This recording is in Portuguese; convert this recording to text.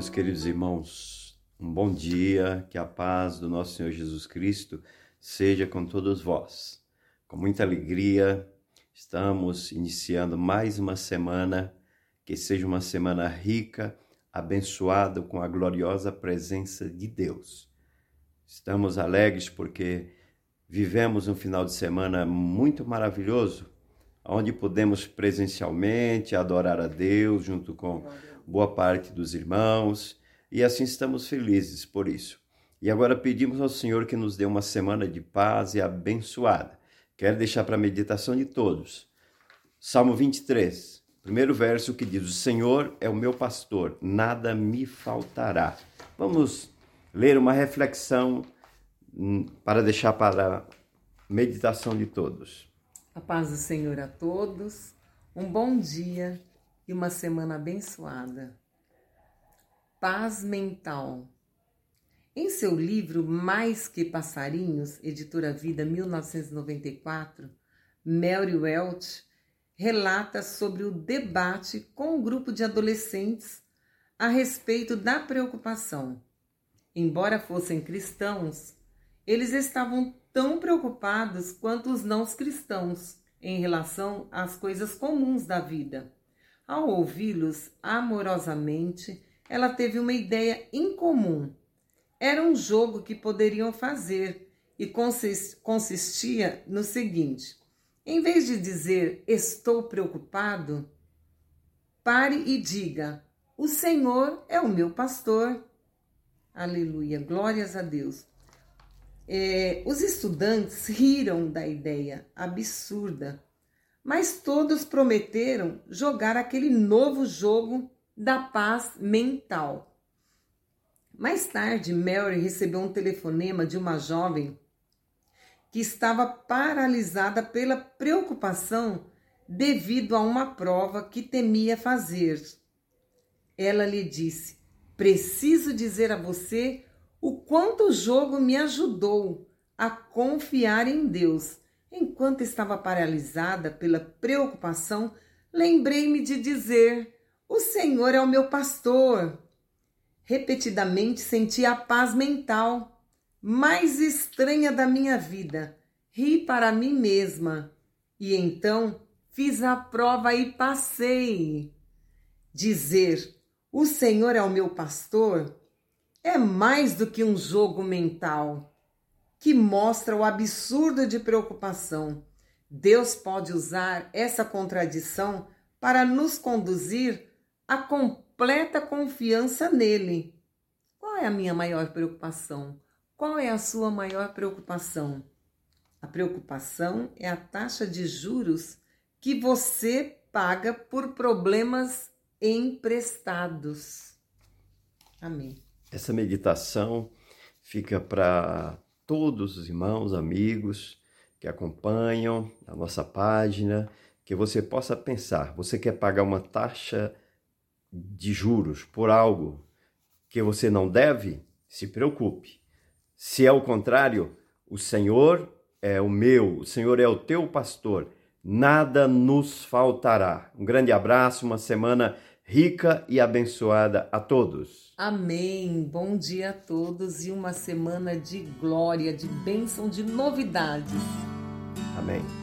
Meus queridos irmãos, um bom dia, que a paz do nosso Senhor Jesus Cristo seja com todos vós. Com muita alegria, estamos iniciando mais uma semana, que seja uma semana rica, abençoada com a gloriosa presença de Deus. Estamos alegres porque vivemos um final de semana muito maravilhoso, onde podemos presencialmente adorar a Deus junto com boa parte dos irmãos, e assim estamos felizes por isso. E agora pedimos ao Senhor que nos dê uma semana de paz e abençoada. Quero deixar para a meditação de todos. Salmo 23, primeiro verso que diz: O Senhor é o meu pastor, nada me faltará. Vamos ler uma reflexão hum, para deixar para a meditação de todos. A paz do Senhor a todos, um bom dia e uma semana abençoada. Paz mental. Em seu livro Mais que Passarinhos, editora Vida 1994, Mary Welch relata sobre o debate com um grupo de adolescentes a respeito da preocupação. Embora fossem cristãos, eles estavam tão preocupados quanto os não cristãos em relação às coisas comuns da vida. Ao ouvi-los amorosamente, ela teve uma ideia incomum. Era um jogo que poderiam fazer e consistia no seguinte: em vez de dizer estou preocupado, pare e diga: o Senhor é o meu pastor. Aleluia, glórias a Deus. É, os estudantes riram da ideia absurda mas todos prometeram jogar aquele novo jogo da paz mental. Mais tarde, Mary recebeu um telefonema de uma jovem que estava paralisada pela preocupação devido a uma prova que temia fazer. Ela lhe disse: Preciso dizer a você o quanto o jogo me ajudou a confiar em Deus Enquanto estava paralisada pela preocupação, lembrei-me de dizer: O Senhor é o meu pastor. Repetidamente senti a paz mental mais estranha da minha vida. Ri para mim mesma e então fiz a prova e passei. Dizer: O Senhor é o meu pastor é mais do que um jogo mental que mostra o absurdo de preocupação. Deus pode usar essa contradição para nos conduzir à completa confiança nele. Qual é a minha maior preocupação? Qual é a sua maior preocupação? A preocupação é a taxa de juros que você paga por problemas emprestados. Amém. Essa meditação fica para todos os irmãos, amigos que acompanham a nossa página, que você possa pensar: você quer pagar uma taxa de juros por algo que você não deve? Se preocupe. Se é o contrário, o Senhor é o meu, o Senhor é o teu pastor, nada nos faltará. Um grande abraço, uma semana rica e abençoada a todos. Amém. Bom dia a todos e uma semana de glória, de bênção, de novidades. Amém.